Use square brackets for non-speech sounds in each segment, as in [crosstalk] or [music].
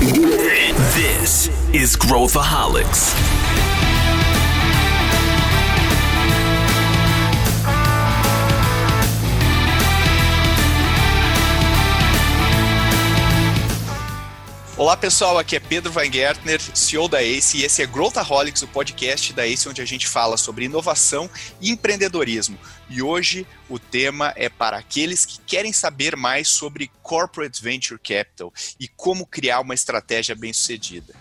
This is Growthaholics. Olá pessoal, aqui é Pedro Weingärtner, CEO da ACE, e esse é Growthaholics, o podcast da ACE, onde a gente fala sobre inovação e empreendedorismo. E hoje o tema é para aqueles que querem saber mais sobre Corporate Venture Capital e como criar uma estratégia bem-sucedida.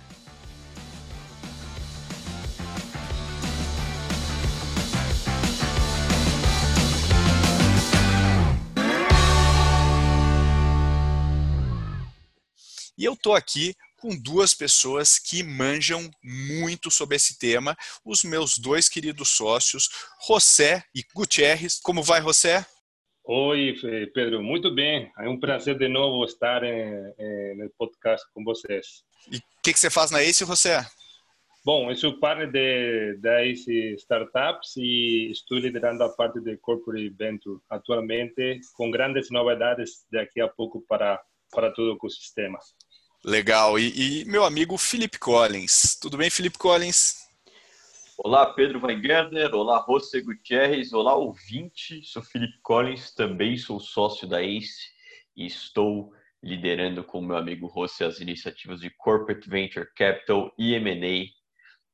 E eu estou aqui com duas pessoas que manjam muito sobre esse tema, os meus dois queridos sócios, José e Gutierrez. Como vai, José? Oi, Pedro, muito bem. É um prazer de novo estar no podcast com vocês. E o que, que, você faz na ACE, José? Bom, eu sou parte de, da ACE Startups e estou liderando a parte de Corporate Venture atualmente, com grandes novidades daqui a pouco para, para todo o ecossistema. Legal. E, e, meu amigo Felipe Collins. Tudo bem, Felipe Collins? Olá, Pedro Weingärtner. Olá, José Gutierrez. Olá, ouvinte. Sou Felipe Collins, também sou sócio da ACE e estou liderando com meu amigo José as iniciativas de Corporate Venture Capital e M&A.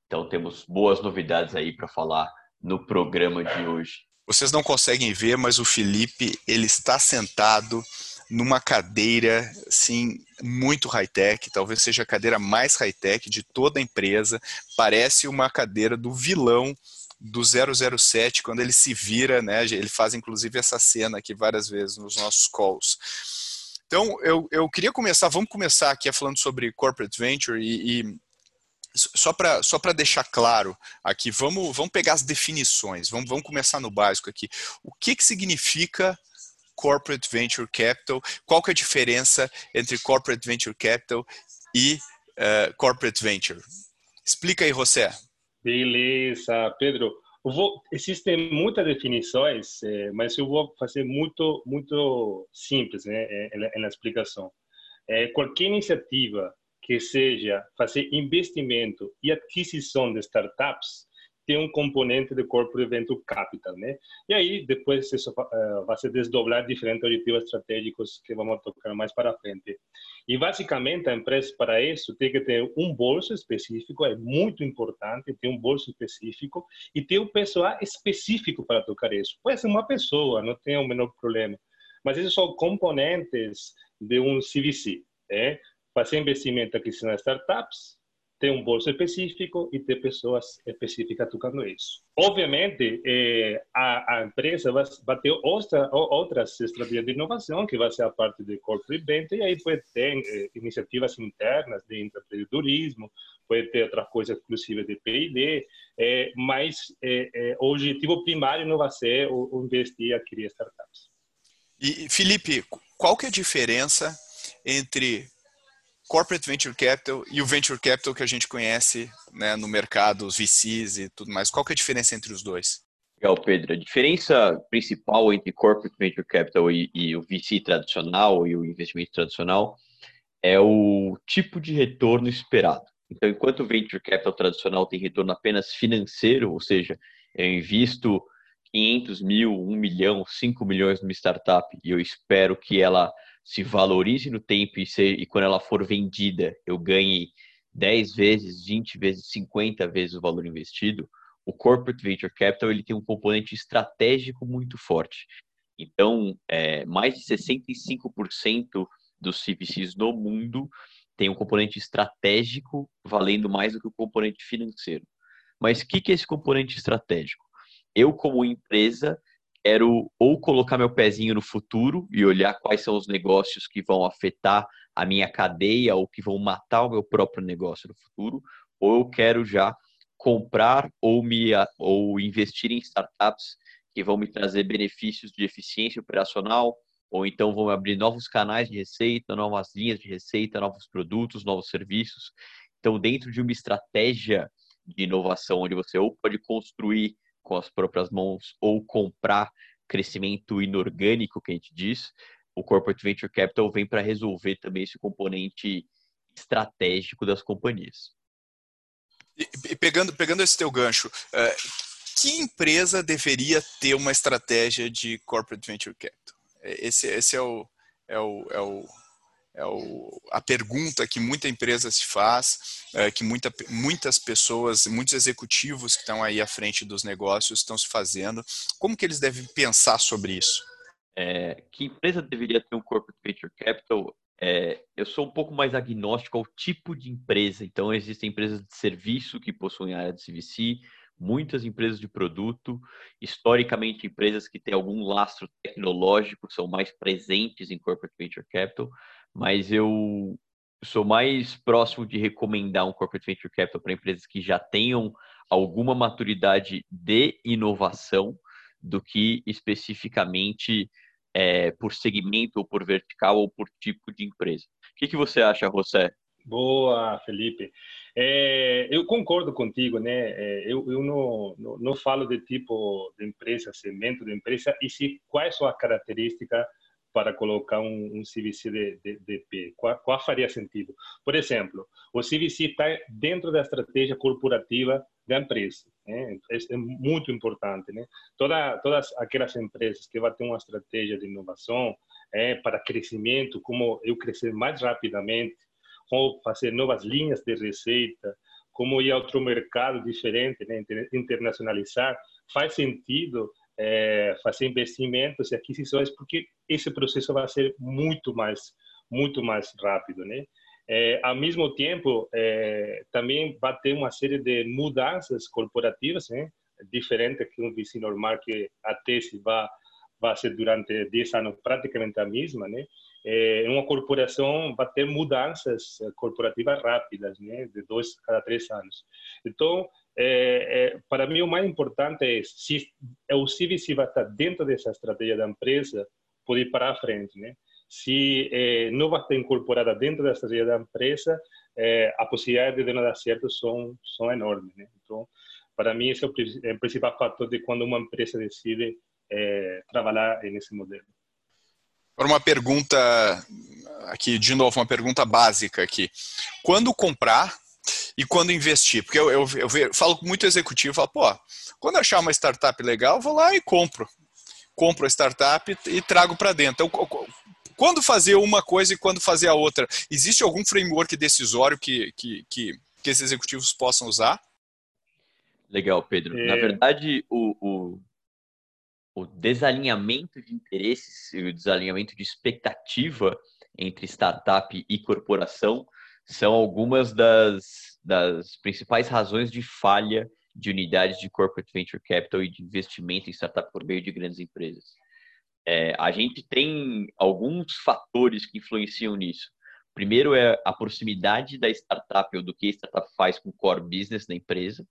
Então, temos boas novidades aí para falar no programa de hoje. Vocês não conseguem ver, mas o Felipe, ele está sentado numa cadeira assim muito high-tech, talvez seja a cadeira mais high-tech de toda a empresa. Parece uma cadeira do vilão do 007 quando ele se vira, né? Ele faz inclusive essa cena aqui várias vezes nos nossos calls. Então, eu, eu queria começar, vamos começar aqui falando sobre corporate venture e, e só para só deixar claro aqui, vamos, vamos pegar as definições, vamos, vamos começar no básico aqui. O que, que significa Corporate Venture Capital. Qual que é a diferença entre Corporate Venture Capital e uh, Corporate Venture? Explica aí, José. Beleza, Pedro. Vou, existem muitas definições, eh, mas eu vou fazer muito muito simples né, na explicação. Eh, qualquer iniciativa que seja fazer investimento e aquisição de startups tem um componente de corporate venture capital, né? E aí depois isso uh, vai se desdobrar diferentes objetivos estratégicos que vamos tocar mais para frente. E basicamente a empresa para isso tem que ter um bolso específico, é muito importante ter um bolso específico e ter um pessoal específico para tocar isso. Pode ser uma pessoa, não tem o menor problema. Mas esses são componentes de um CVC, né? Fazer investimento aqui nas startups, ter um bolso específico e ter pessoas específicas tocando isso. Obviamente, eh, a, a, empresa vai, vai ter outra, outras estratégias de inovação, que vai ser a parte de corporate venture, e aí pode ter eh, iniciativas internas de empreendedorismo, pode ter outras coisas exclusivas de P&D, eh, mas eh, eh, o objetivo primário não vai ser o, o investir e adquirir startups. E, Felipe, qual que é a diferença entre corporate venture capital e o venture capital que a gente conhece né, no mercado, os VCs e tudo mais. Qual que é a diferença entre os dois? Legal, Pedro. A diferença principal entre corporate venture capital e, e o VC tradicional e o investimento tradicional é o tipo de retorno esperado. Então, enquanto o venture capital tradicional tem retorno apenas financeiro, ou seja, eu invisto 500 mil, 1 milhão, 5 milhões numa startup e eu espero que ela se valorize no tempo e, e quando ela for vendida eu ganhe 10 vezes, 20 vezes, 50 vezes o valor investido, o Corporate Venture Capital ele tem um componente estratégico muito forte. Então, é, mais de 65% dos CVCs no mundo tem um componente estratégico valendo mais do que o componente financeiro. Mas o que, que é esse componente estratégico? Eu, como empresa, quero ou colocar meu pezinho no futuro e olhar quais são os negócios que vão afetar a minha cadeia ou que vão matar o meu próprio negócio no futuro, ou eu quero já comprar ou me ou investir em startups que vão me trazer benefícios de eficiência operacional, ou então vão abrir novos canais de receita, novas linhas de receita, novos produtos, novos serviços. Então, dentro de uma estratégia de inovação onde você ou pode construir com as próprias mãos ou comprar crescimento inorgânico, que a gente diz, o Corporate Venture Capital vem para resolver também esse componente estratégico das companhias. E, pegando, pegando esse teu gancho, uh, que empresa deveria ter uma estratégia de corporate venture capital? Esse, esse é, o, é, o, é, o, é o, a pergunta que muita empresa se faz, é, que muita, muitas pessoas, muitos executivos que estão aí à frente dos negócios estão se fazendo. Como que eles devem pensar sobre isso? É, que empresa deveria ter um corporate venture capital? É, eu sou um pouco mais agnóstico ao tipo de empresa. Então, existem empresas de serviço que possuem área de CVC, muitas empresas de produto, historicamente empresas que têm algum lastro tecnológico são mais presentes em corporate venture capital, mas eu sou mais próximo de recomendar um corporate venture capital para empresas que já tenham alguma maturidade de inovação do que especificamente é, por segmento ou por vertical ou por tipo de empresa. O que, que você acha, José? Boa, Felipe. É, eu concordo contigo, né? É, eu, eu não, não, não, falo de tipo de empresa, segmento de empresa, e se quais são as características para colocar um, um CVC de, de, de P? Qual, qual, faria sentido? Por exemplo, o CVC está dentro da estratégia corporativa da empresa. Né? É, é, muito importante. Né? Toda, todas aquelas empresas que vão ter uma estratégia de inovação é, para crescimento, como eu crescer mais rapidamente, como fazer novas linhas de receita, como ir a outro mercado diferente, né? internacionalizar, faz sentido é, fazer investimentos e aquisições, porque esse processo vai ser muito mais, muito mais rápido, né? É, ao mesmo tempo, é, também vai ter uma série de mudanças corporativas, né? diferente que um VC normal que a tese vai, vai ser durante 10 anos praticamente a mesma, né? É, uma corporação vai ter mudanças corporativas rápidas, né? De dois cada três anos. Então, é, é, para mim o mais importante é se o CVC vai estar dentro dessa estratégia da empresa, pode ir para a frente, né? Se é, não vai estar incorporada dentro da estratégia da empresa, é, a possibilidade de não dar certo são são enormes, né? Então, para mim esse é o, é principal fator de quando uma empresa decide é, trabalhar nesse modelo. Agora uma pergunta aqui de novo uma pergunta básica aqui. Quando comprar e quando investir? Porque eu, eu, eu, eu falo com muito executivo, falo, pô, quando achar uma startup legal, vou lá e compro. Compro a startup e trago para dentro. Então, quando fazer uma coisa e quando fazer a outra? Existe algum framework decisório que, que, que, que esses executivos possam usar? Legal, Pedro. É... Na verdade, o, o, o desalinhamento de interesses e o desalinhamento de expectativa entre startup e corporação são algumas das, das principais razões de falha de unidades de corporate venture capital e de investimento em startup por meio de grandes empresas. É, a gente tem alguns fatores que influenciam nisso. Primeiro é a proximidade da startup ou do que a startup faz com o core business da empresa.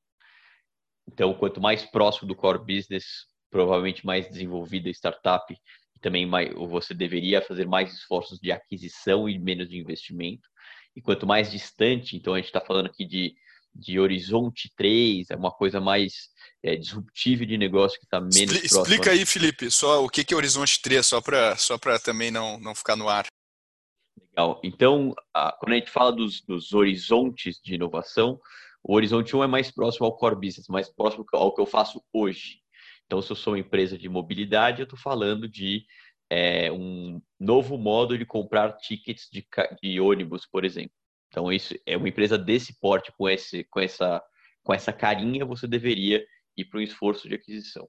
Então, quanto mais próximo do core business, provavelmente mais desenvolvida a startup, também mais, você deveria fazer mais esforços de aquisição e menos de investimento e quanto mais distante, então a gente está falando aqui de, de horizonte 3, é uma coisa mais é, disruptível de negócio que está menos Expli próximo. Explica aí, Felipe, só o que, que é horizonte 3, só para só também não, não ficar no ar. Legal. Então, a, quando a gente fala dos, dos horizontes de inovação, o horizonte 1 é mais próximo ao core business, mais próximo ao que eu faço hoje. Então, se eu sou uma empresa de mobilidade, eu estou falando de é, um novo modo de comprar tickets de, de, ônibus, por exemplo. Então, isso é uma empresa desse porte, com, esse, com, essa, com essa carinha, você deveria ir para um esforço de aquisição.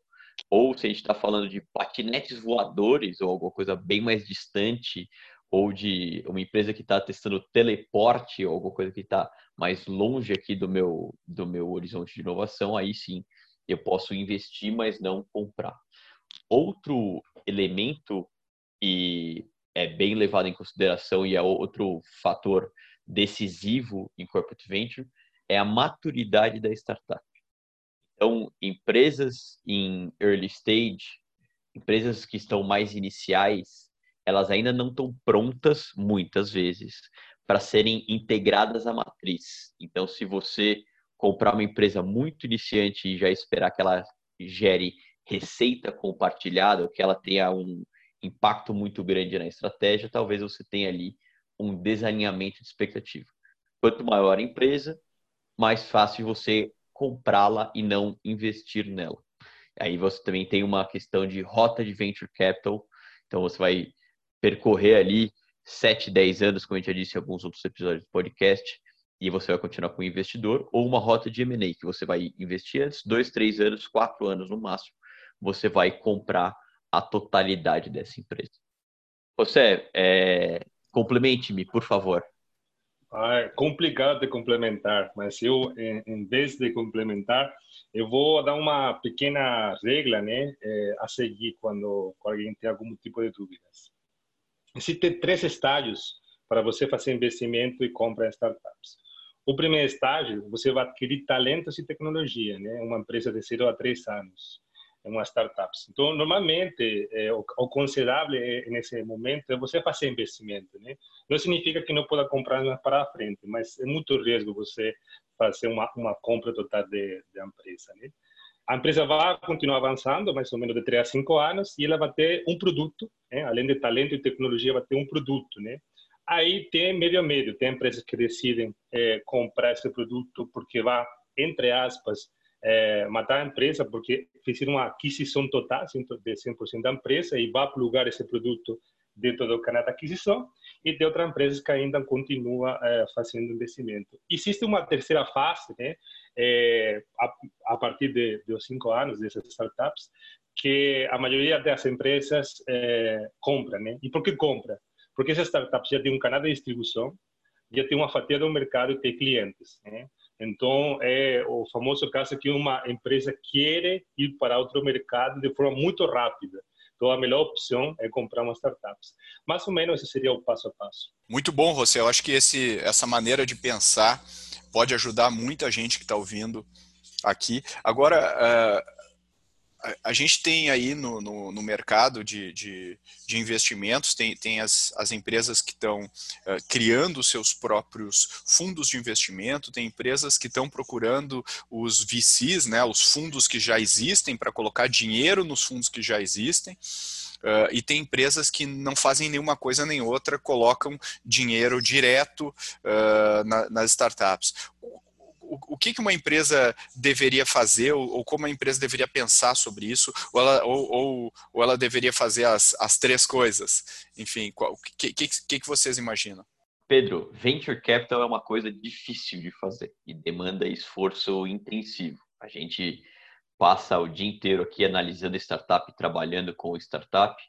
Ou se a gente está falando de patinetes voadores ou alguma coisa bem mais distante, ou de uma empresa que está testando teleporte ou alguma coisa que está mais longe aqui do meu, do meu horizonte de inovação, aí sim eu posso investir, mas não comprar. Outro elemento que é bem levado em consideração e é outro fator decisivo em corporate venture é a maturidade da startup. Então, empresas em early stage, empresas que estão mais iniciais, elas ainda não estão prontas, muitas vezes, para serem integradas à matriz. Então, se você comprar uma empresa muito iniciante e já esperar que ela gere receita compartilhada, que ela tenha um, impacto muito grande na estratégia, talvez você tenha ali um desalinhamento de expectativa. Quanto maior a empresa, mais fácil você comprá-la e não investir nela. Aí você também tem uma questão de rota de venture capital. Então você vai percorrer ali 7, 10 anos, como a gente já disse em alguns outros episódios do podcast, e você vai continuar com o investidor, ou uma rota de M&A, que você vai investir antes, 2, 3 anos, 4 anos no máximo, você vai comprar a totalidade dessa empresa. Você, é, complemente-me, por favor. Ah, é complicado de complementar, mas eu, em, em, vez de complementar, eu vou dar uma pequena regra né, é, a seguir quando, quando alguém tem algum tipo de dúvidas. Existem três estágios para você fazer investimento e compra em startups. O primeiro estágio, você vai adquirir talentos e tecnologia, né? Uma empresa de 0 a 3 anos uma startups. Então, normalmente, é, o, o considerável é, nesse momento é você fazer investimento, né? Não significa que não pode comprar mais para frente, mas é muito risco você fazer uma, uma compra total de, de empresa, né? A empresa vai continuar avançando, mais ou menos de 3 a 5 anos, e ela vai ter um produto, né? além de talento e tecnologia, vai ter um produto, né? Aí tem meio a meio, tem empresas que decidem é, comprar esse produto porque vai, entre aspas, é, matar a empresa porque fizeram uma aquisição total de 100% da empresa e vai plugar esse produto dentro do canal de aquisição e tem outras empresas que ainda continua é, fazendo investimento. Existe uma terceira fase, né, é, a, a, partir de, dos cinco anos dessas startups, que a maioria das empresas é, compra, né? E por que compra? Porque essas startups já têm um canal de distribuição, já tem uma fatia do mercado e tem clientes, né? Então, é o famoso caso que uma empresa quer ir para outro mercado de forma muito rápida. Então, a melhor opção é comprar uma startup. Mais ou menos esse seria o passo a passo. Muito bom, José. Eu acho que esse, essa maneira de pensar pode ajudar muita gente que está ouvindo aqui. Agora, uh, a gente tem aí no, no, no mercado de, de, de, investimentos, tem, tem as, as empresas que estão uh, criando seus próprios fundos de investimento, tem empresas que estão procurando os VCs, né, os fundos que já existem, para colocar dinheiro nos fundos que já existem. Uh, e tem empresas que não fazem nenhuma coisa nem outra, colocam dinheiro direto uh, na, nas startups que, que uma empresa deveria fazer ou, ou, como a empresa deveria pensar sobre isso ou ela, ou, ou, ou ela deveria fazer as, as três coisas? Enfim, o que, que, que vocês imaginam? Pedro, venture capital é uma coisa difícil de fazer e demanda esforço intensivo. A gente passa o dia inteiro aqui analisando startup, trabalhando com startup.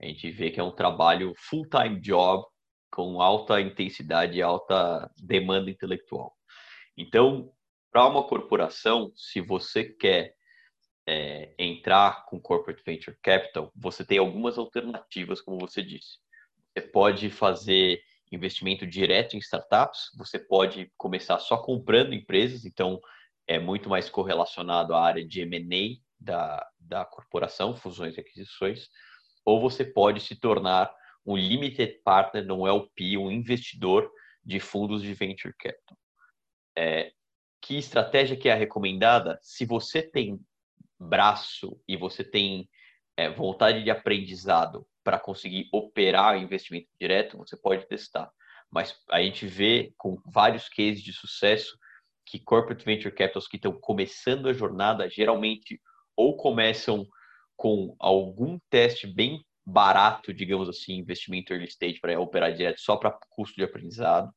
A gente vê que é um trabalho full-time job com alta intensidade e alta demanda intelectual. Então, para uma corporação, se você quer é, entrar com corporate venture capital, você tem algumas alternativas, como você disse. Você pode fazer investimento direto em startups, você pode começar só comprando empresas, então é muito mais correlacionado à área de M&A da, da corporação, fusões e aquisições, ou você pode se tornar um limited partner, um LP, um investidor de fundos de venture capital é, que estratégia que é a recomendada? Se você tem braço e você tem é, vontade de aprendizado para conseguir operar investimento direto, você pode testar. Mas a gente vê com vários cases de sucesso que corporate venture capitals que estão começando a jornada geralmente ou começam com algum teste bem barato, digamos assim, investimento early stage para operar direto só para custo de aprendizado,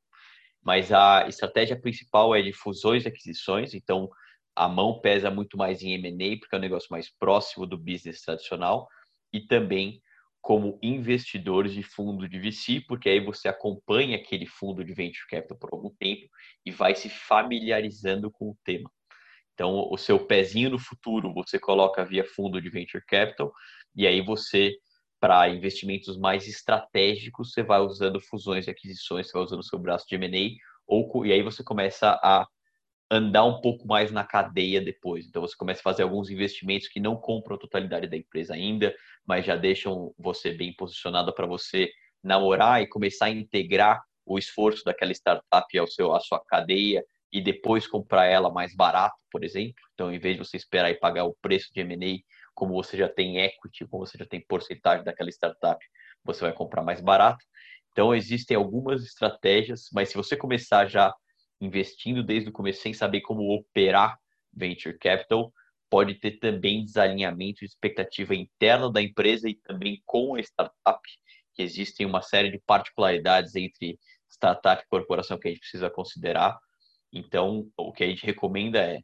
mas a estratégia principal é de fusões e aquisições, então a mão pesa muito mais em M&A, porque é um negócio mais próximo do business tradicional, e também como investidores de fundo de VC, porque aí você acompanha aquele fundo de venture capital por algum tempo e vai se familiarizando com o tema. Então, o seu pezinho no futuro você coloca via fundo de venture capital, e aí você para investimentos mais estratégicos, você vai usando fusões e aquisições, você vai usando o seu braço de M&A, ou, e aí você começa a andar um pouco mais na cadeia depois. Então, você começa a fazer alguns investimentos que não compram a totalidade da empresa ainda, mas já deixam você bem posicionado para você namorar e começar a integrar o esforço daquela startup ao seu, à sua cadeia e depois comprar ela mais barato, por exemplo. Então, em vez de você esperar e pagar o preço de M&A como você já tem equity, como você já tem porcentagem daquela startup, você vai comprar mais barato. Então, existem algumas estratégias, mas se você começar já investindo desde o começo sem saber como operar venture capital, pode ter também desalinhamento de expectativa interna da empresa e também com a startup, que existem uma série de particularidades entre startup e corporação que a gente precisa considerar. Então, o que a gente recomenda é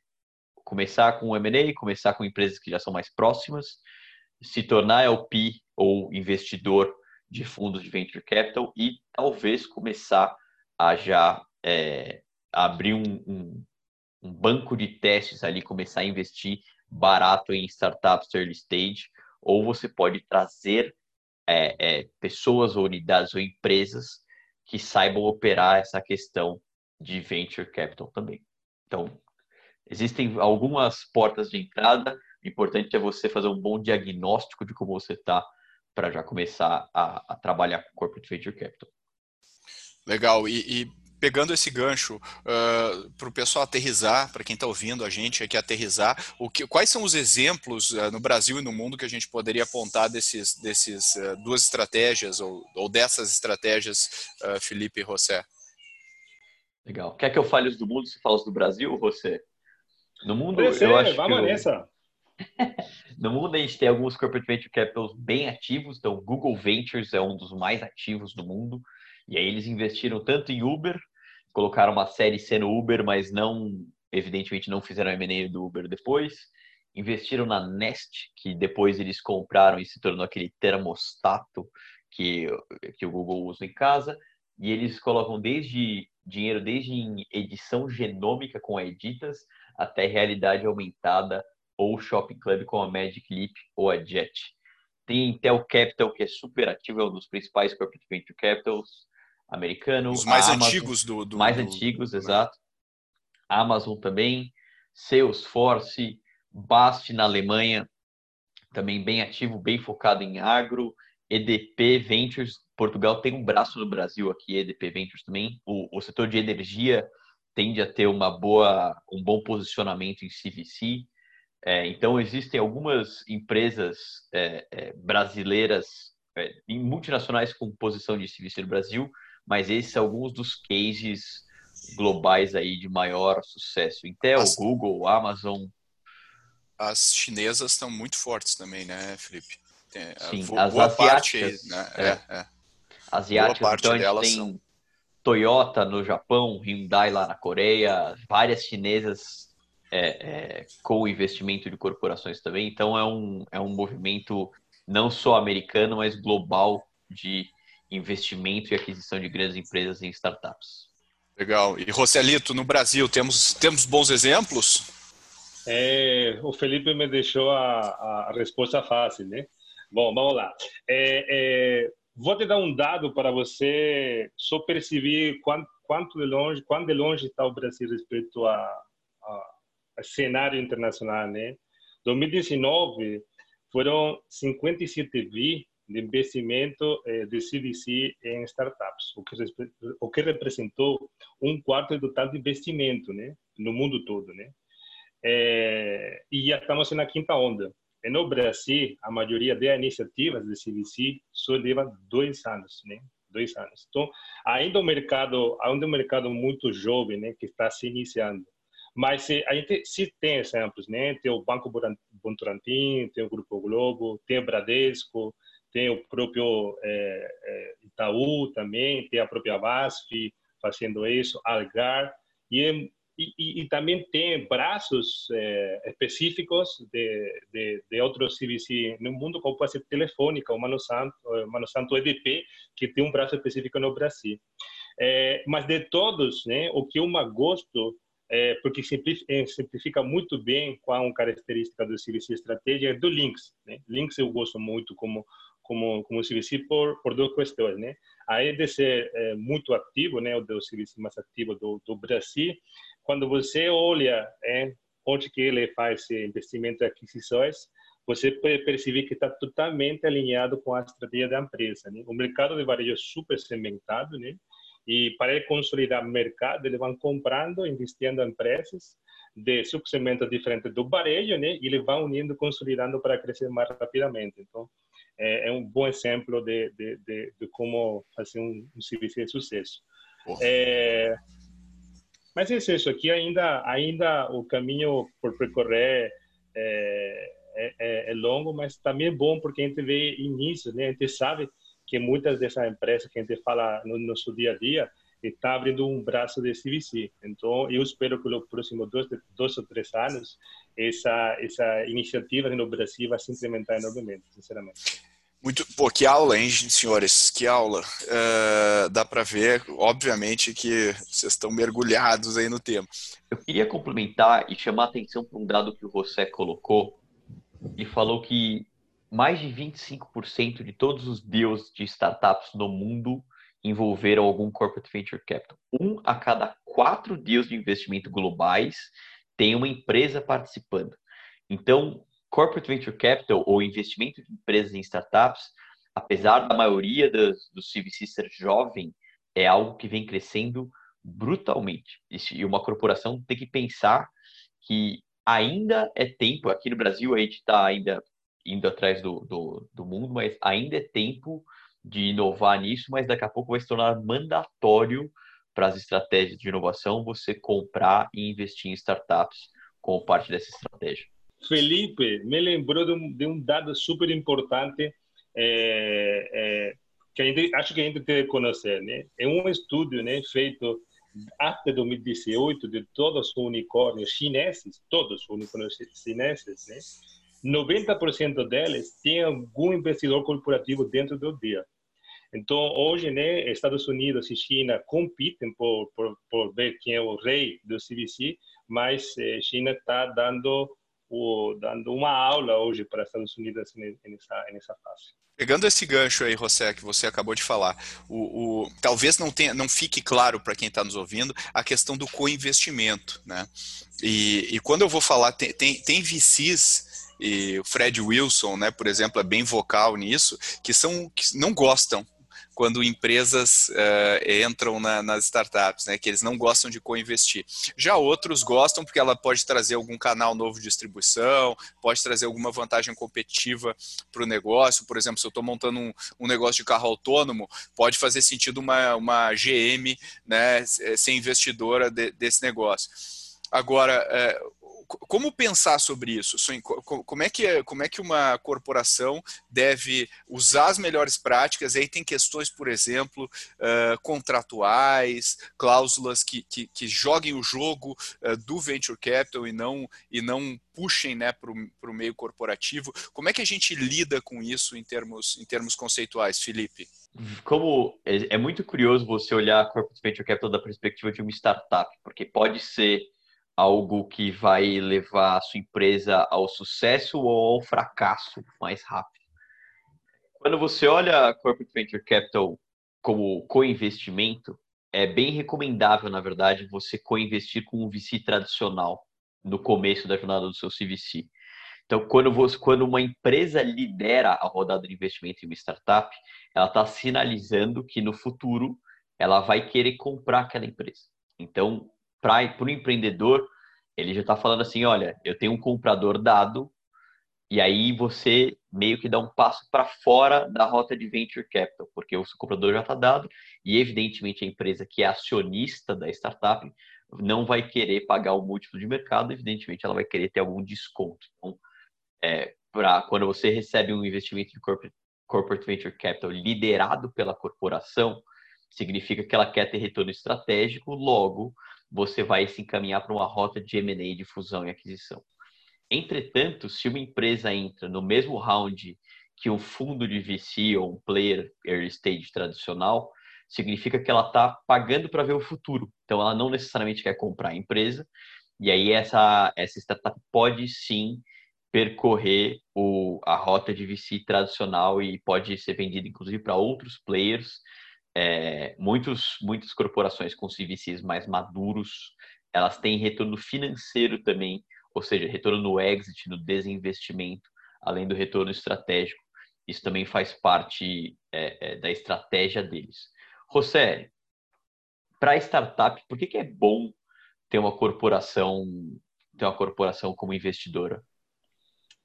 começar com o M&A, começar com empresas que já são mais próximas, se tornar LP ou investidor de fundos de venture capital e talvez começar a já é, abrir um, um, um banco de testes ali, começar a investir barato em startups early stage, ou você pode trazer é, é, pessoas ou unidades ou empresas que saibam operar essa questão de venture capital também. Então, existem algumas portas de entrada. O importante é você fazer um bom diagnóstico de como você está para já começar a, a, trabalhar com corporate venture capital. Legal. E, e pegando esse gancho uh, para o pessoal aterrizar, para quem está ouvindo a gente aqui aterrizar, o que, quais são os exemplos uh, no Brasil e no mundo que a gente poderia apontar desses, desses uh, duas estratégias ou, ou dessas estratégias, Felipe e José? Legal. Quer que eu fale os do mundo se fala os do Brasil, José? No mundo, eu acho que nessa. [laughs] no mundo a gente tem alguns corporate venture capitals bem ativos, então Google Ventures é um dos mais ativos do mundo. E aí eles investiram tanto em Uber, colocaram uma série C no Uber, mas não, evidentemente não fizeram M&A do Uber depois. Investiram na Nest, que depois eles compraram e se tornou aquele termostato que, que o Google usa em casa. E eles colocam desde dinheiro desde em edição genômica com Editas até realidade aumentada ou Shopping Club com a Magic Leap ou a Jet. Tem Intel Capital, que é super ativo, é um dos principais corporate venture capitals americano. Os mais Amazon, antigos do, do Mais do, antigos, do, exato. Amazon também, Salesforce, Bast na Alemanha, também bem ativo, bem focado em agro. EDP Ventures, Portugal tem um braço no Brasil aqui, EDP Ventures também. O, o setor de energia tende a ter uma boa, um bom posicionamento em CVC. É, então, existem algumas empresas é, é, brasileiras, é, multinacionais com posição de CVC no Brasil, mas esses são alguns dos cases globais aí de maior sucesso. Intel, as, Google, Amazon. As chinesas estão muito fortes também, né, Felipe? Tem, Sim, boa, as boa asiáticas. Parte, né? é. É, é. Asiáticas, boa parte então gente tem são... Toyota no Japão, Hyundai lá na Coreia, várias chinesas é, é, com investimento de corporações também. Então é um, é um movimento não só americano, mas global de investimento e aquisição de grandes empresas em startups. Legal. E Roselito, no Brasil, temos, temos bons exemplos? É, o Felipe me deixou a, a resposta fácil, né? Bom, vamos lá. É, é, vou te dar um dado para você só perceber quanto, quanto de longe, quanto de longe está o Brasil respeito a, a, a cenário internacional, né? 2019 foram 57 bi de investimento eh, CVC em startups, o que, o que representou um quarto do total de investimento, né, no mundo todo, né. É, e já estamos na quinta onda. E no Brasil, a maioria das iniciativas de CVC só leva dois anos, né? Dois anos. Então, ainda o mercado, ainda um mercado muito jovem, né, que está se iniciando. Mas a gente se tem exemplos, né? Tem o Banco Votorantim, tem o Grupo Globo, tem o Bradesco, tem o próprio é, é, Itaú também, tem a própria VASF fazendo isso, Algar, e, e, e também tem braços é, específicos de, de, de, outros CVC no mundo, como pode ser Telefônica, o Mano Santo, o Mano Santo EDP, que tem um braço específico no Brasil. É, mas de todos, né, o que eu mais gosto é, porque simplifica, simplifica, muito bem qual é a característica do CVC Estratégia, é do Links. Né? Links eu gosto muito como como como CVC por por duas questões, né? Além de ser muito ativo, né, o do CVC mais ativo do, do Brasil, quando você olha é, onde que ele faz investimento e aquisições, você pode perceber que está totalmente alinhado com a estratégia da empresa. Né? O mercado de varejo é super segmentado, né? E para ele consolidar o mercado, eles vão comprando, investindo em empresas de subsegmentos diferentes do varejo, né? E eles vão unindo, consolidando para crescer mais rapidamente. Então, é, é um bom exemplo de, de, de, de como fazer um, um serviço de sucesso. É, Mas é isso, aqui ainda, ainda o caminho por percorrer é, é, é, é longo, mas também é bom porque a gente vê início, né? A gente sabe que muitas dessas empresas que a gente fala no nosso dia a dia está abrindo um braço de CVC. Então, eu espero que nos próximos dois, dois ou três anos essa essa iniciativa no Brasil vai se implementar enormemente, sinceramente. Muito, pô, que aula, hein, senhores? Que aula. Uh, dá para ver, obviamente, que vocês estão mergulhados aí no tema. Eu queria complementar e chamar a atenção para um dado que o José colocou. Ele falou que mais de 25% de todos os deals de startups no mundo envolveram algum corporate venture capital. Um a cada quatro deals de investimento globais tem uma empresa participando. Então, corporate venture capital ou investimento de empresas em startups, apesar da maioria dos, CVC ser jovem, é algo que vem crescendo brutalmente. E uma corporação tem que pensar que ainda é tempo, aqui no Brasil a gente está ainda indo atrás do, do, do, mundo, mas ainda é tempo de inovar nisso, mas daqui a pouco vai se tornar mandatório para as estratégias de inovação você comprar e investir em startups como parte dessa estratégia. Felipe me lembrou de um, de um dado super importante é, é, que gente, acho que a gente tem que conhecer. Né? É um estudo né, feito até 2018 de todos os unicórnios chineses, todos os unicórnios chineses, né? 90% deles tem algum investidor corporativo dentro do dia. Então, hoje, né, Estados Unidos e China competem por, por, por ver quem é o rei do CVC, mas eh, China está dando o, dando uma aula hoje para Estados Unidos nessa, nessa fase. Pegando esse gancho aí, José, que você acabou de falar, o, o talvez não, tenha, não fique claro para quem está nos ouvindo a questão do co-investimento. Né? E, e, quando eu vou falar, tem, tem, tem VCs e o Fred Wilson, né, por exemplo, é bem vocal nisso, que são que não gostam quando empresas uh, entram na, nas startups, né, que eles não gostam de co-investir. Já outros gostam porque ela pode trazer algum canal novo de distribuição, pode trazer alguma vantagem competitiva para o negócio. Por exemplo, se eu estou montando um, um, negócio de carro autônomo, pode fazer sentido uma, uma GM né, ser investidora de, desse negócio. Agora, é, como pensar sobre isso? Como é, que, é, como é que uma corporação deve usar as melhores práticas? Aí tem questões, por exemplo, uh, contratuais, cláusulas que, que, que, joguem o jogo uh, do venture capital e não, e não puxem né, para o meio corporativo. Como é que a gente lida com isso em termos, em termos conceituais, Felipe? Como é, é muito curioso você olhar a corporate venture capital da perspectiva de uma startup, porque pode ser algo que vai levar a sua empresa ao sucesso ou ao fracasso mais rápido. Quando você olha Corporate Venture Capital como co-investimento, é bem recomendável, na verdade, você co-investir com um VC tradicional no começo da jornada do seu CVC. Então, quando, você, quando uma empresa lidera a rodada de investimento em uma startup, ela está sinalizando que no futuro ela vai querer comprar aquela empresa. Então, para o empreendedor, ele já está falando assim, olha, eu tenho um comprador dado, e aí você meio que dá um passo para fora da rota de venture capital, porque o comprador já está dado, e evidentemente a empresa que é acionista da startup não vai querer pagar o múltiplo de mercado, evidentemente ela vai querer ter algum desconto. Então, é, pra, quando você recebe um investimento de corporate, corporate venture capital liderado pela corporação, significa que ela quer ter retorno estratégico, logo você vai se encaminhar para uma rota de M&A, de fusão e aquisição. Entretanto, se uma empresa entra no mesmo round que um fundo de VC ou um player early stage tradicional, significa que ela está pagando para ver o futuro. Então, ela não necessariamente quer comprar a empresa, e aí essa, essa startup pode sim percorrer o, a rota de VC tradicional e pode ser vendida, inclusive, para outros players é, muitos, muitas corporações com CVCs mais maduros, elas têm retorno financeiro também, ou seja, retorno no exit, no desinvestimento, além do retorno estratégico. Isso também faz parte é, é, da estratégia deles. José, para startup, por que, que é bom ter uma corporação, ter uma corporação como investidora?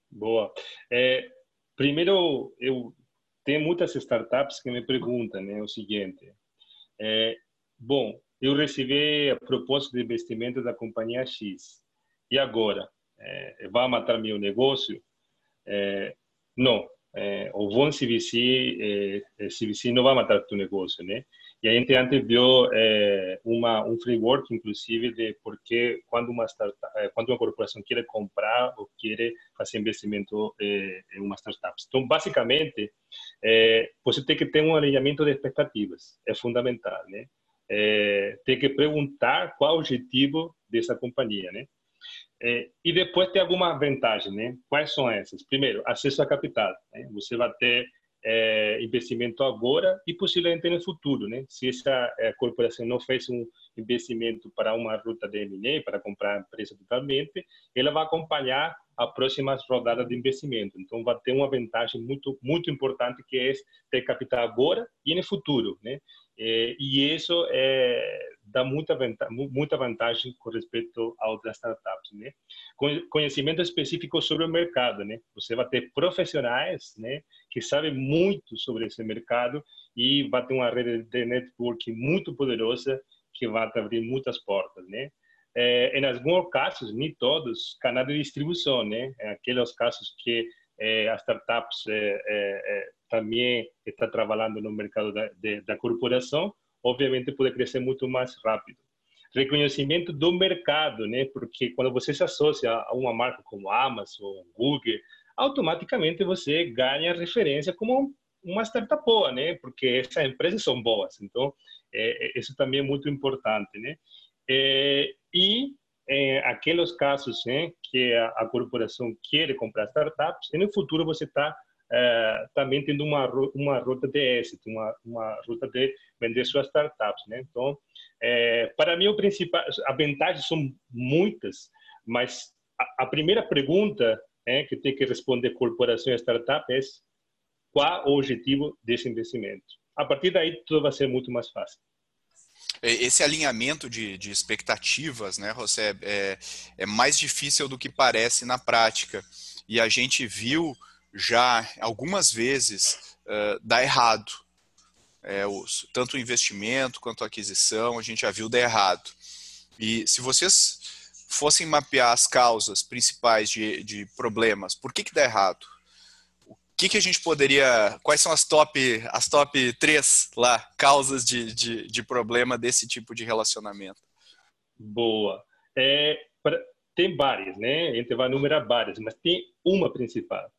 Boa. É, primeiro, eu tem muitas startups que me perguntam né, o seguinte: é, bom, eu recebi a proposta de investimento da companhia X. E agora? É, vai matar meu negócio? É, não. É, o bom CVC, é, CVC não vai matar teu negócio, né? E a gente antes viu é, uma, um framework, inclusive, de porque quando uma, startup, é, quando uma corporação quer comprar ou quer fazer investimento é, em uma startup. Então, basicamente, é, você tem que ter um alinhamento de expectativas. É fundamental, né? Tem que perguntar qual o objetivo dessa companhia, né? E depois tem alguma vantagem, né? Quais são essas? Primeiro, acesso a capital. Né? Você vai ter é, investimento agora e possivelmente no futuro, né? Se essa é, corporação não fez um investimento para uma ruta de M&A, para comprar a empresa totalmente, ela vai acompanhar a próxima rodada de investimento. Então, vai ter uma vantagem muito muito importante que é ter capital agora e no futuro, né? E isso é, dá muita muita vantagem com respeito a outras startups, né? Conhecimento específico sobre o mercado, né? Você vai ter profissionais, né, que sabem muito sobre esse mercado e vai ter uma rede de network muito poderosa que vai abrir muitas portas, né? É, em alguns casos, nem todos, canal de distribuição, né? Aqueles casos que é, as startups é, também está trabalhando no mercado da, de, da corporação, obviamente pode crescer muito mais rápido. Reconhecimento do mercado, né? Porque quando você se associa a uma marca como Amazon, Google, automaticamente você ganha referência como uma startup boa, né? Porque essas empresas são boas. Então, é, isso também é muito importante, né? É, e em aqueles casos né, que a, a, corporação quer comprar startups, e no futuro você está é, também tendo uma uma rota de êxito, uma uma rota de vender suas startups, né? Então, é, para mim o principal, as vantagens são muitas, mas a, a primeira pergunta é, que tem que responder corporação e startup é qual o objetivo desse investimento. A partir daí tudo vai ser muito mais fácil. Esse alinhamento de, de expectativas, né, José, é, é mais difícil do que parece na prática. E a gente viu já algumas vezes uh, dar errado. É, os, tanto o investimento quanto a aquisição, a gente já viu dar errado. E se vocês fossem mapear as causas principais de, de problemas, por que, que dá errado? O que, que a gente poderia. Quais são as top, as top três lá, causas de, de, de problema desse tipo de relacionamento? Boa. É, tem várias, né? Gente vai numerar várias, mas tem uma principal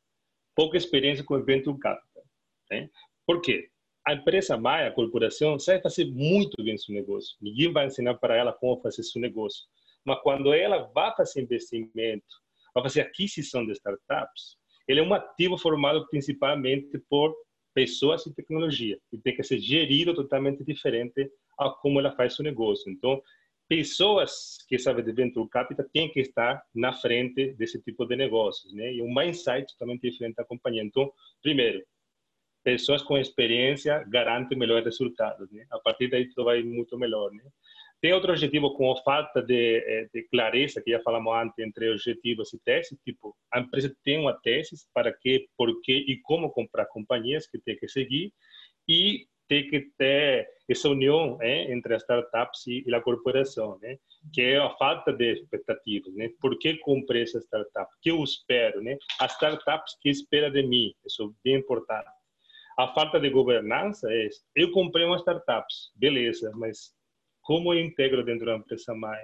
pouca experiência com venture capital. Né? Por quê? A empresa Maia, a corporação, sabe fazer muito bem seu negócio. Ninguém vai ensinar para ela como fazer seu negócio. Mas quando ela vai fazer investimento, vai fazer aquisição de startups, ele é um ativo formado principalmente por pessoas e tecnologia e tem que ser gerido totalmente diferente a como ela faz seu negócio. Então, pessoas que sabem de venture capital têm que estar na frente desse tipo de negócios, né? E um mindset totalmente diferente da companhia. Então, primeiro, pessoas com experiência garantem melhores resultados, né? A partir daí tudo vai muito melhor, né? Tem outro objetivo com a falta de, eh, de, clareza, que já falamos antes, entre objetivos e teses, tipo, a empresa tem uma tese para que, por que e como comprar companhias que tem que seguir, e tem que ter essa união né, entre as startups e, a corporação, né? que é a falta de expectativas. Né? Por que comprei essa startup? O que eu espero? Né? As startups que esperam de mim, isso é bem importante. A falta de governança é, eu comprei uma startup, beleza, mas como eu integro dentro da empresa mãe?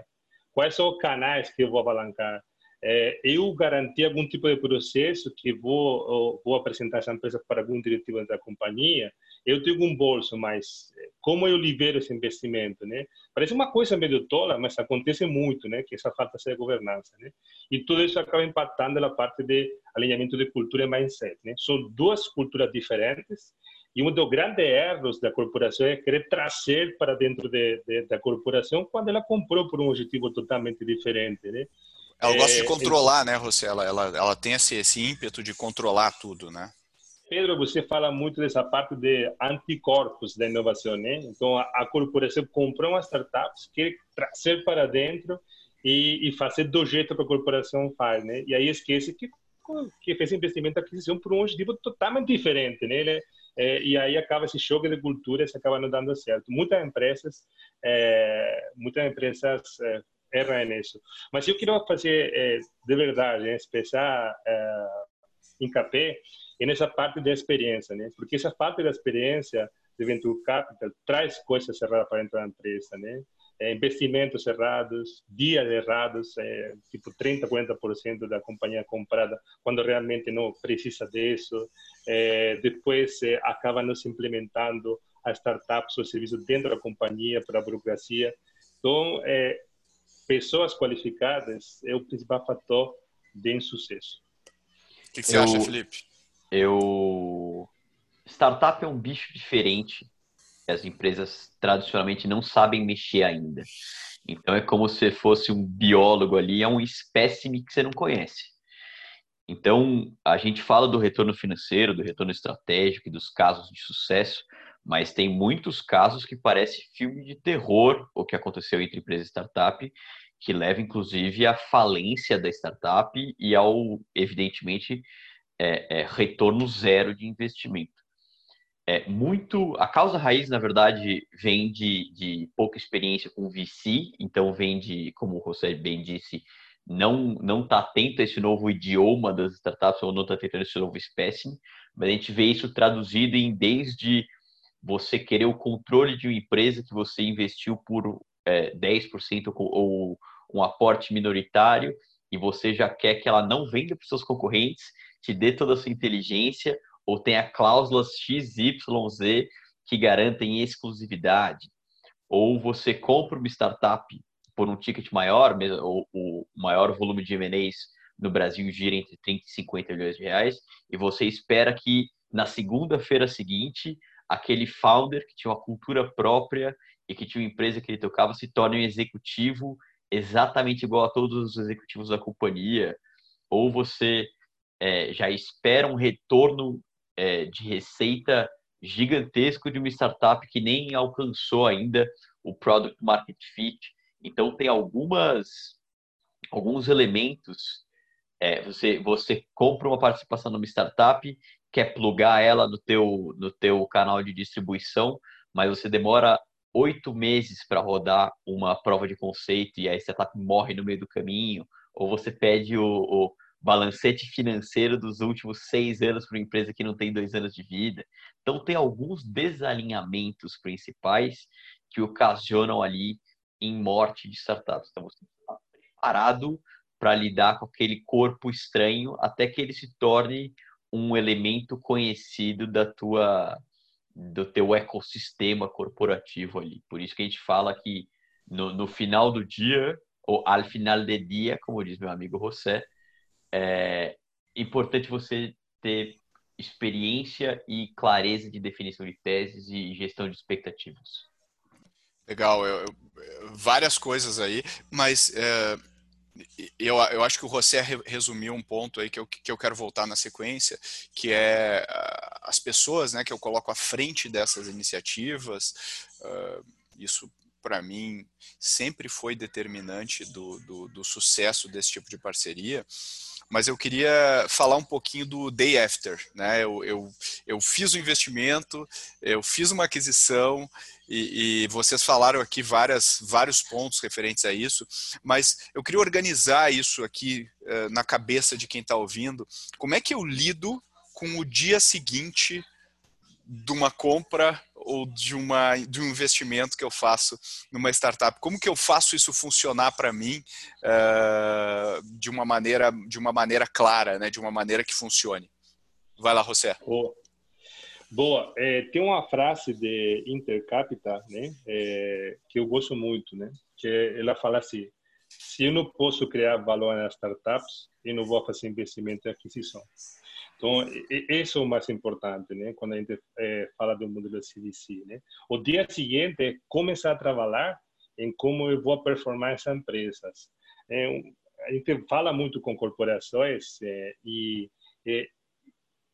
Quais são os canais que eu vou apalancar? É, eu garantir algum tipo de processo que vou vou apresentar essa empresa para algum diretivo da companhia eu tenho um bolso, mas eh, como eu libero esse investimento, né? Parece uma coisa meio tola, mas acontece muito, né? Que essa falta de governança, né? E tudo isso acaba impactando na parte de alinhamento de cultura e mindset, né? São duas culturas diferentes e um dos grandes erros da corporação é querer trazer para dentro de, de, da corporação quando ela comprou por um objetivo totalmente diferente, né? Ela gosta é, de controlar, é... né, Rosé? Ela, ela, ela tem esse, esse ímpeto de controlar tudo, né? Pedro, você fala muito dessa parte de anticorpos da inovação, né? Então, a, a corporação comprou uma startup, quer trazer para dentro e, e, fazer do jeito que a corporação faz, né? E aí esquece que que fez investimento em aquisição por um objetivo totalmente diferente, né? Ele, é, e aí acaba esse choque de culturas acaba não dando certo. Muitas empresas, é, muitas empresas é, erram nisso. Mas eu quero fazer é, de verdade, né, expressar é, encapé nessa parte da experiência, né? Porque essa parte da experiência de venture capital traz coisas erradas para dentro da empresa, né? É, investimentos errados, dias errados, é, tipo 30, 40% da companhia comprada quando realmente não precisa disso. É, depois é, acaba não se implementando a startups ou serviços dentro da companhia para a burocracia. Então, é, pessoas qualificadas é o principal fator de insucesso. O que, que você eu, acha, Felipe? Eu startup é um bicho diferente as empresas tradicionalmente não sabem mexer ainda. Então é como se fosse um biólogo ali, é um espécime que você não conhece. Então a gente fala do retorno financeiro, do retorno estratégico e dos casos de sucesso, mas tem muitos casos que parece filme de terror o que aconteceu entre empresa e startup, que leva inclusive à falência da startup e ao evidentemente é, é, retorno zero de investimento é muito. A causa raiz, na verdade, vem de, de pouca experiência com VC, então vem de, como o José bem disse, não não está atento a esse novo idioma das startups ou não está tentando esse novo espécime, mas a gente vê isso traduzido em desde você querer o controle de uma empresa que você investiu por é, 10% ou um aporte minoritário e você já quer que ela não venda para os seus concorrentes, te dê toda a sua inteligência, ou tenha cláusulas XYZ que garantem exclusividade, ou você compra uma startup por um ticket maior, ou o maior volume de M&As no Brasil gira entre 30 e 50 milhões de reais, e você espera que na segunda-feira seguinte, aquele founder que tinha uma cultura própria e que tinha uma empresa que ele tocava se torne um executivo exatamente igual a todos os executivos da companhia, ou você é, já espera um retorno é, de receita gigantesco de uma startup que nem alcançou ainda o product market fit. Então tem algumas alguns elementos. É, você você compra uma participação numa startup, quer plugar ela no teu no teu canal de distribuição, mas você demora oito meses para rodar uma prova de conceito e a startup morre no meio do caminho, ou você pede o, o balancete financeiro dos últimos seis anos para uma empresa que não tem dois anos de vida. Então, tem alguns desalinhamentos principais que ocasionam ali em morte de startups. Então, você está preparado para lidar com aquele corpo estranho até que ele se torne um elemento conhecido da tua do teu ecossistema corporativo ali. Por isso que a gente fala que no, no final do dia, ou al final de dia, como diz meu amigo José, é importante você ter experiência e clareza de definição de teses e gestão de expectativas. Legal, eu, eu, várias coisas aí, mas é, eu, eu acho que o José resumiu um ponto aí que eu, que eu quero voltar na sequência, que é as pessoas né, que eu coloco à frente dessas iniciativas, uh, isso para mim sempre foi determinante do, do, do sucesso desse tipo de parceria mas eu queria falar um pouquinho do day after. Né? Eu, eu, eu fiz o um investimento, eu fiz uma aquisição, e, e, vocês falaram aqui várias, vários pontos referentes a isso, mas eu queria organizar isso aqui uh, na cabeça de quem está ouvindo. Como é que eu lido com o dia seguinte de uma compra ou de, uma, de um investimento que eu faço numa startup? Como que eu faço isso funcionar para mim uh, de uma maneira de uma maneira clara, né? De uma maneira que funcione. Vai lá, José. Boa. Boa. É, tem uma frase de Intercapita, né? É, que eu gosto muito, né? Que ela fala assim: se eu não posso criar valor nas startups, eu não vou fazer investimento em aquisição. Então, isso é o mais importante, né? Quando a gente é, fala do modelo CDC, né? O dia seguinte é começar a trabalhar em como eu vou performar essas empresas. É, a gente fala muito com corporações é, e,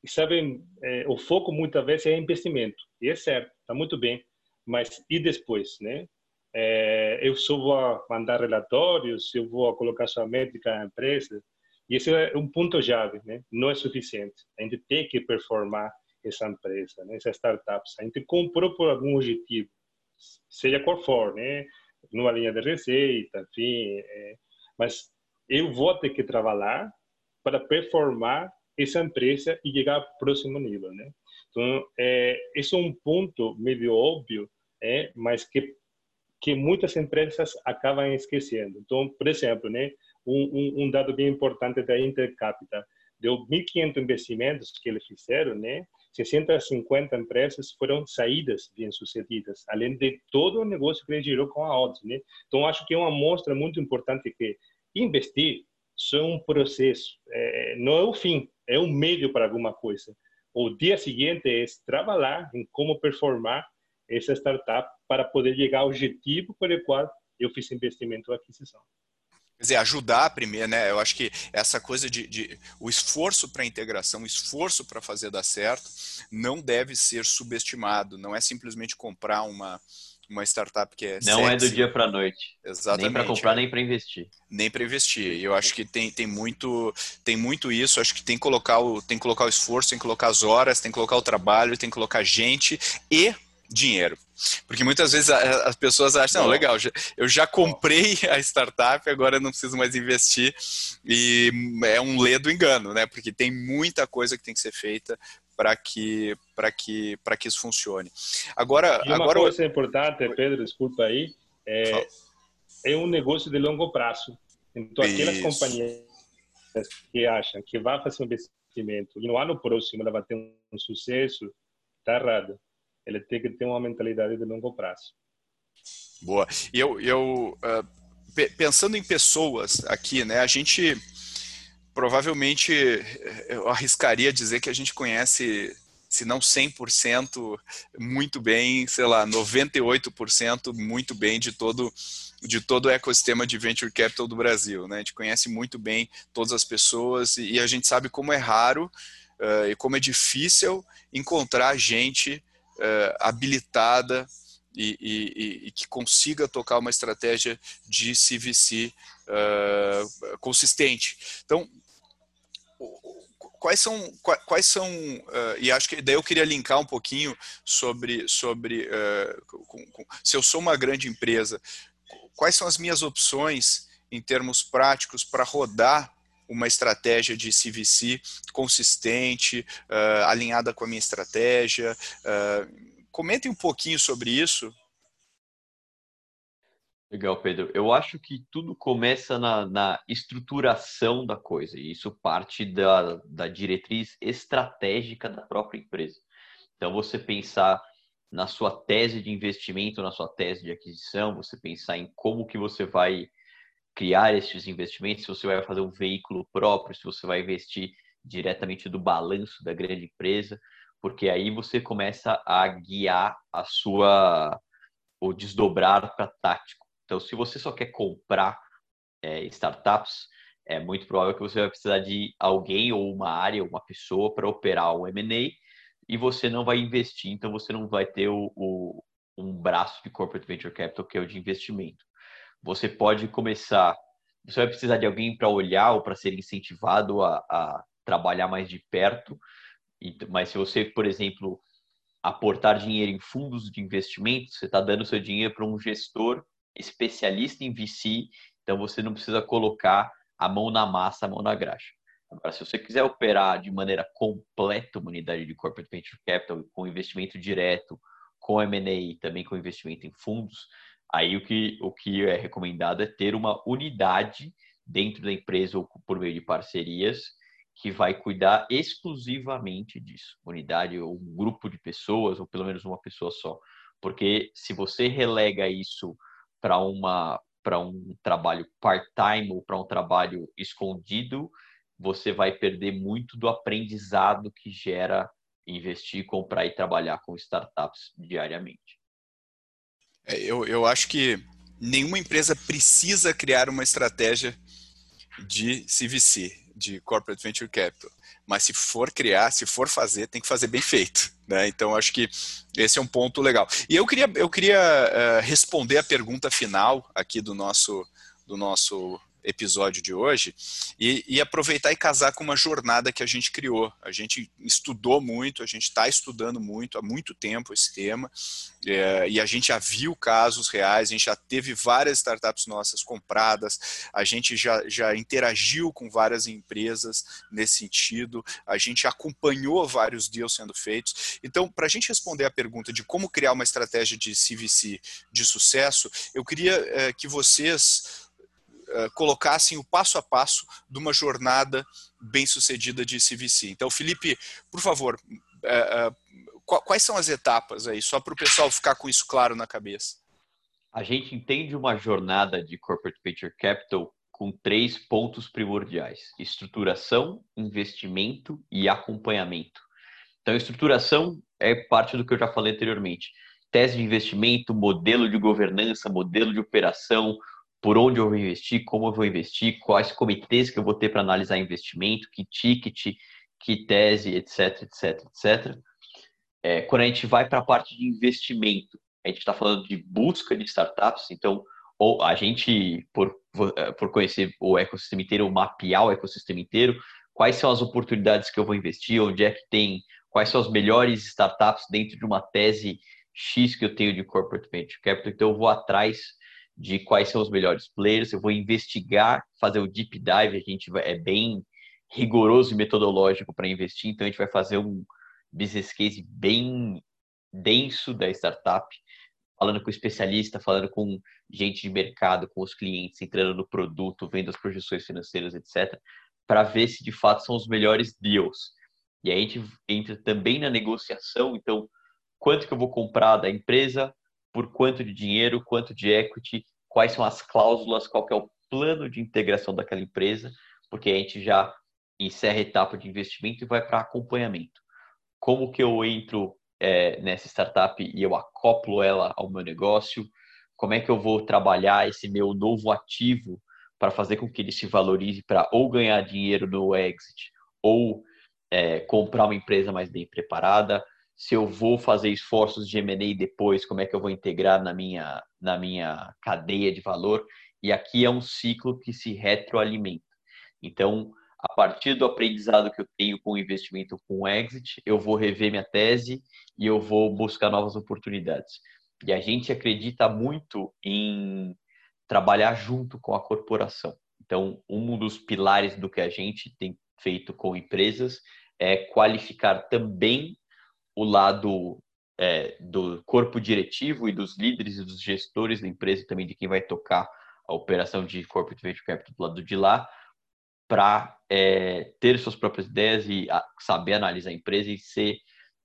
e, sabem, é, o foco muitas vezes é investimento. E é certo, está muito bem. Mas e depois, né? É, eu só vou mandar relatórios, eu vou colocar sua métrica na empresa, e esse é um ponto chave, né? Não é suficiente. A gente tem que performar essa empresa, né, essa startup. A gente comprou por algum objetivo, seja qual for, né? Numa linha de receita, enfim. É, mas eu vou ter que trabalhar para performar essa empresa e chegar ao próximo nível, né? Então, é, esse é um ponto meio óbvio, é, mas que que muitas empresas acabam esquecendo. Então, por exemplo, né, um, um, dado bem importante da Intercapital, de 1.500 investimentos que eles fizeram, né, 650 empresas foram saídas bem-sucedidas, além de todo o negócio que ele gerou com a Odds. Né? Então, acho que é uma amostra muito importante que investir só é um processo, é, não é o fim, é um meio para alguma coisa. O dia seguinte é trabalhar em como performar essa startup para poder chegar ao objetivo pelo qual eu fiz investimento ou aquisição. Quer dizer, ajudar primeiro, né? Eu acho que essa coisa de, de o esforço para a integração, o esforço para fazer dar certo, não deve ser subestimado. Não é simplesmente comprar uma, uma startup que é não sexy. é do dia para a noite exatamente nem para comprar nem para investir nem para investir e eu acho que tem, tem muito tem muito isso acho que tem que colocar o tem colocar o esforço tem que colocar as horas tem que colocar o trabalho tem que colocar gente e dinheiro. Porque muitas vezes as pessoas acham, não, legal, eu já comprei [laughs] a startup, agora não preciso mais investir. E é um ledo engano, né? Porque tem muita coisa que tem que ser feita para que para que para que isso funcione. Agora, e uma agora coisa importante, Pedro, desculpa aí, é, é um negócio de longo prazo. Então, aquelas isso. companhias que acham que vai fazer um investimento e no ano próximo ela vai ter um sucesso, tá errado ele tem que ter uma mentalidade de longo prazo. Boa. E eu, eu uh, pensando em pessoas aqui, né? A gente provavelmente eu arriscaria dizer que a gente conhece, se não 100%, muito bem, sei lá, 98% muito bem de todo de todo o ecossistema de venture capital do Brasil, né? A gente conhece muito bem todas as pessoas e, a gente sabe como é raro uh, e como é difícil encontrar gente uh, habilitada e, e, e, que consiga tocar uma estratégia de CVC uh, eh, consistente. Então, quais são quais são uh, e acho que daí eu queria linkar um pouquinho sobre sobre uh, com, com, se eu sou uma grande empresa quais são as minhas opções em termos práticos para rodar uma estratégia de CVC consistente, uh, alinhada com a minha estratégia. Comentem um pouquinho sobre isso. Legal, Pedro. Eu acho que tudo começa na, na estruturação da coisa, e isso parte da, da diretriz estratégica da própria empresa. Então, você pensar na sua tese de investimento, na sua tese de aquisição, você pensar em como que você vai criar esses investimentos, se você vai fazer um veículo próprio, se você vai investir diretamente do balanço da grande empresa, porque aí você começa a guiar a sua o desdobrar para tático. Então, se você só quer comprar é, startups, é muito provável que você vai precisar de alguém ou uma área, uma pessoa para operar o M&A e você não vai investir, então você não vai ter o, o, um braço de corporate venture capital que é o de investimento você pode começar. Você vai precisar de alguém para olhar ou para ser incentivado a, a, trabalhar mais de perto. Mas se você, por exemplo, aportar dinheiro em fundos de investimento, você está dando seu dinheiro para um gestor especialista em VC, então você não precisa colocar a mão na massa, a mão na graxa. Agora, se você quiser operar de maneira completa uma unidade de corporate venture capital, com investimento direto, com M&A também com investimento em fundos, Aí o que, o que é recomendado é ter uma unidade dentro da empresa ou por meio de parcerias que vai cuidar exclusivamente disso. Unidade ou um grupo de pessoas, ou pelo menos uma pessoa só. Porque se você relega isso para uma para um trabalho part-time ou para um trabalho escondido, você vai perder muito do aprendizado que gera investir, comprar e trabalhar com startups diariamente. É, eu, eu acho que nenhuma empresa precisa criar uma estratégia de CVC, de Corporate Venture Capital. Mas se for criar, se for fazer, tem que fazer bem feito. Né? Então, acho que esse é um ponto legal. E eu queria, eu queria uh, responder a pergunta final aqui do nosso, do nosso episódio de hoje e, e, aproveitar e casar com uma jornada que a gente criou. A gente estudou muito, a gente está estudando muito há muito tempo esse tema é, e a gente já viu casos reais, a gente já teve várias startups nossas compradas, a gente já, já interagiu com várias empresas nesse sentido, a gente acompanhou vários deals sendo feitos. Então, para a gente responder a pergunta de como criar uma estratégia de CVC de sucesso, eu queria é, que vocês uh, colocassem o passo a passo de uma jornada bem sucedida de CVC. Então, Felipe, por favor, uh, uh, quais são as etapas aí, só para o pessoal ficar com isso claro na cabeça? A gente entende uma jornada de Corporate Venture Capital com três pontos primordiais: estruturação, investimento e acompanhamento. Então, estruturação é parte do que eu já falei anteriormente. Tese de investimento, modelo de governança, modelo de operação, por onde eu vou investir, como eu vou investir, quais comitês que eu vou ter para analisar investimento, que ticket, que tese, etc, etc, etc. É, quando a gente vai para a parte de investimento, a gente está falando de busca de startups, então ou a gente, por, é, por conhecer o ecossistema inteiro, mapear o ecossistema inteiro, quais são as oportunidades que eu vou investir, onde é que tem, quais são as melhores startups dentro de uma tese X que eu tenho de corporate venture capital, então eu vou atrás de quais são os melhores players, eu vou investigar, fazer o deep dive, a gente vai, é bem rigoroso e metodológico para investir, então a gente vai fazer um business case bem denso da startup, falando com especialista, falando com gente de mercado, com os clientes, entrando no produto, vendo as projeções financeiras, etc, para ver se de fato são os melhores deals. E aí a gente entra também na negociação, então quanto que eu vou comprar da empresa, por quanto de dinheiro, quanto de equity, quais são as cláusulas, qual é o plano de integração daquela empresa, porque a gente já encerra a etapa de investimento e vai para acompanhamento. Como que eu entro é, nessa startup e eu acoplo ela ao meu negócio? Como é que eu vou trabalhar esse meu novo ativo para fazer com que ele se valorize para ou ganhar dinheiro no exit ou é, comprar uma empresa mais bem preparada? Se eu vou fazer esforços de M&A depois, como é que eu vou integrar na minha, na minha cadeia de valor. E aqui é um ciclo que se retroalimenta. Então, a partir do aprendizado que eu tenho com o investimento com o exit, eu vou rever minha tese e eu vou buscar novas oportunidades. E a gente acredita muito em trabalhar junto com a corporação. Então, um dos pilares do que a gente tem feito com empresas é qualificar também o lado é, do corpo diretivo e dos líderes e dos gestores da empresa também de quem vai tocar a operação de corporate venture capital do lado de lá para é, ter suas próprias ideias e a, saber analisar a empresa e ser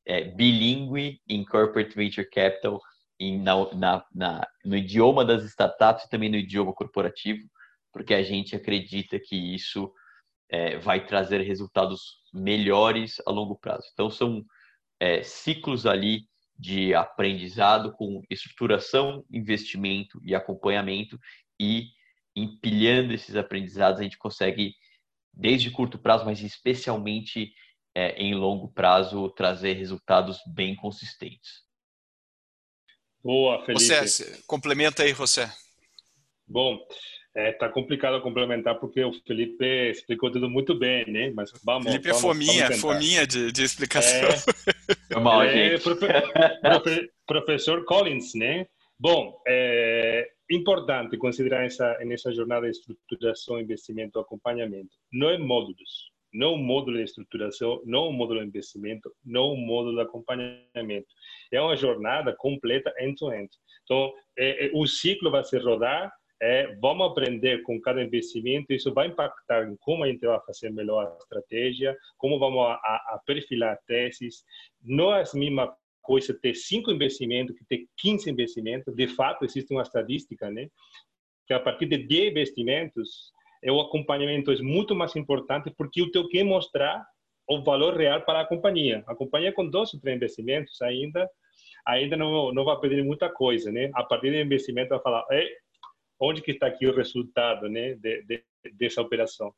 é, bilíngue em corporate venture capital e na, na, na, no idioma das startups e também no idioma corporativo, porque a gente acredita que isso é, vai trazer resultados melhores a longo prazo. Então são é, ciclos ali de aprendizado com estruturação, investimento e acompanhamento e empilhando esses aprendizados a gente consegue desde curto prazo, mas especialmente é, em longo prazo trazer resultados bem consistentes. Boa, Felipe. José, complementa aí, José. Bom, é, tá complicado complementar porque o Felipe explicou tudo muito bem, né? Mas vamos. Felipe é vamos, é fominha, vamos fominha de, de explicação. É, mal, é profe, profe, professor Collins, né? Bom, é importante considerar essa nessa jornada de estruturação, investimento, acompanhamento. Não é módulos, não um módulo de estruturação, não um módulo de investimento, não um módulo de acompanhamento. É uma jornada completa end-to-end. -end. Então, é, é, o ciclo vai se rodar é, vamos aprender com cada investimento, isso vai impactar em como a gente vai fazer melhor a estratégia, como vamos a, a perfilar teses. Não é a mesma coisa ter cinco investimentos que ter 15 investimentos. De fato, existe uma estadística, né? Que a partir de 10 investimentos, é o acompanhamento é muito mais importante porque o teu quer mostrar o valor real para a companhia. A companhia com dois ou três investimentos ainda ainda não, não vai pedir muita coisa, né? A partir do investimento vai falar, onde que está aqui o resultado né, de, de, dessa operação.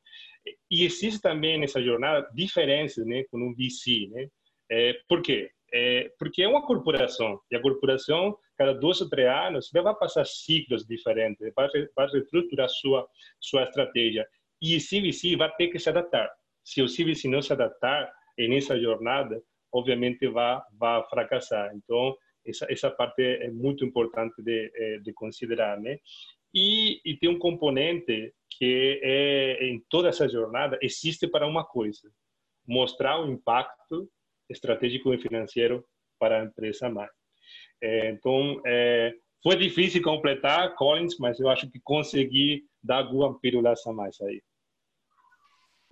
E existe também nessa jornada diferenças né, com um VC. Né? É, por quê? É, porque é uma corporação, e a corporação, cada dois ou três anos, vai passar ciclos diferentes, vai, vai reestruturar sua, sua estratégia. E o CVC vai ter que se adaptar. Se o CVC não se adaptar nessa jornada, obviamente vai, vai fracassar. Então, essa, essa parte é muito importante de, eh, de considerar, né? E, e tem um componente que é, em toda essa jornada existe para uma coisa, mostrar o impacto estratégico e financeiro para a empresa mãe. É, então, é, foi difícil completar, Collins, mas eu acho que consegui dar alguma pirulaça mais aí.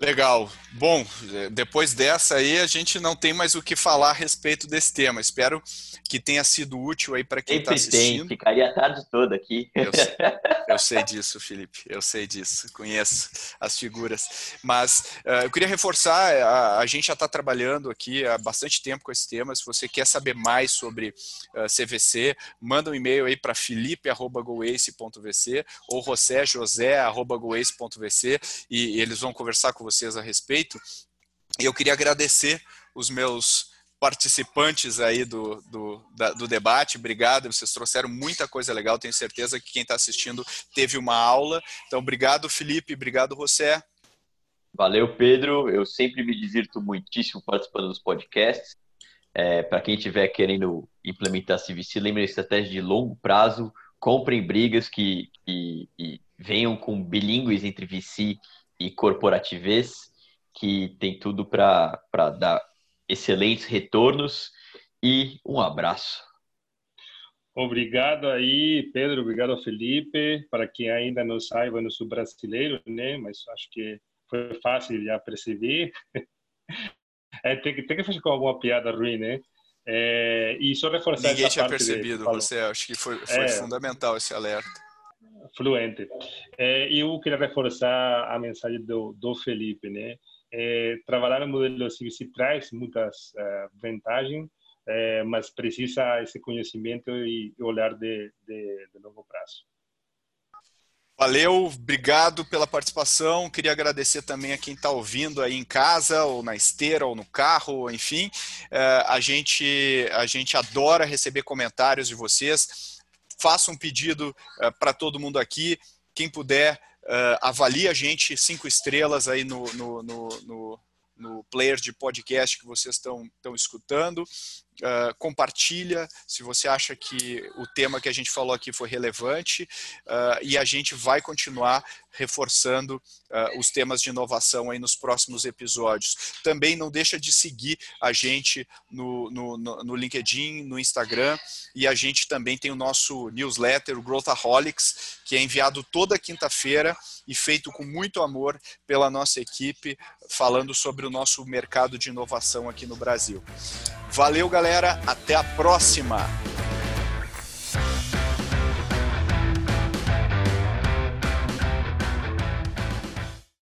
Legal. Bom, depois dessa aí a gente não tem mais o que falar a respeito desse tema. Espero que tenha sido útil aí para quem está assistindo. Tem, ficaria a tarde toda aqui. Eu, [laughs] eu, sei disso, Felipe. Eu sei disso. Conheço as figuras. Mas uh, eu queria reforçar, a, a gente já está trabalhando aqui há bastante tempo com esse tema. Se você quer saber mais sobre uh, CVC, manda um e-mail aí para felipe.goace.vc ou josé.goace.vc e, e eles vão conversar com vocês a respeito. E eu queria agradecer os meus participantes aí do, do, da, do debate. Obrigado, vocês trouxeram muita coisa legal. Tenho certeza que quem está assistindo teve uma aula. Então, obrigado, Felipe. Obrigado, José. Valeu, Pedro. Eu sempre me divirto muitíssimo participando dos podcasts. É, Para quem estiver querendo implementar CVC, lembre estratégia de longo prazo. Comprem brigas que, que, que venham com bilíngues entre VC e corporativez, que tem tudo para dar excelentes retornos. E um abraço. Obrigado aí, Pedro. Obrigado, Felipe. Para quem ainda não saiba, eu não sou brasileiro, né? Mas acho que foi fácil já perceber. [laughs] É, tem, que, tem que fazer com alguma piada ruim, né? É, e só reforçar Ninguém essa tinha percebido, você. Acho que foi, foi é, fundamental esse alerta fluente. É, eu queria reforçar a mensagem do, do Felipe, né? É, trabalhar no modelo CVC traz muitas uh, vantagens, é, mas precisa esse conhecimento e olhar de, de, de longo prazo. Valeu, obrigado pela participação. Queria agradecer também a quem está ouvindo aí em casa, ou na esteira, ou no carro, enfim. A, gente, a gente adora receber comentários de vocês faça um pedido uh, para todo mundo aqui. Quem puder, uh, avalie a gente cinco estrelas aí no, no, no, no, no player de podcast que vocês estão escutando. Uh, compartilha se você acha que o tema que a gente falou aqui foi relevante uh, e a gente vai continuar reforçando uh, os temas de inovação aí nos próximos episódios. Também não deixa de seguir a gente no, no, no LinkedIn, no Instagram e a gente também tem o nosso newsletter, o Growthaholics, que é enviado toda quinta-feira e feito com muito amor pela nossa equipe, falando sobre o nosso mercado de inovação aqui no Brasil. Valeu, galera. Até a próxima.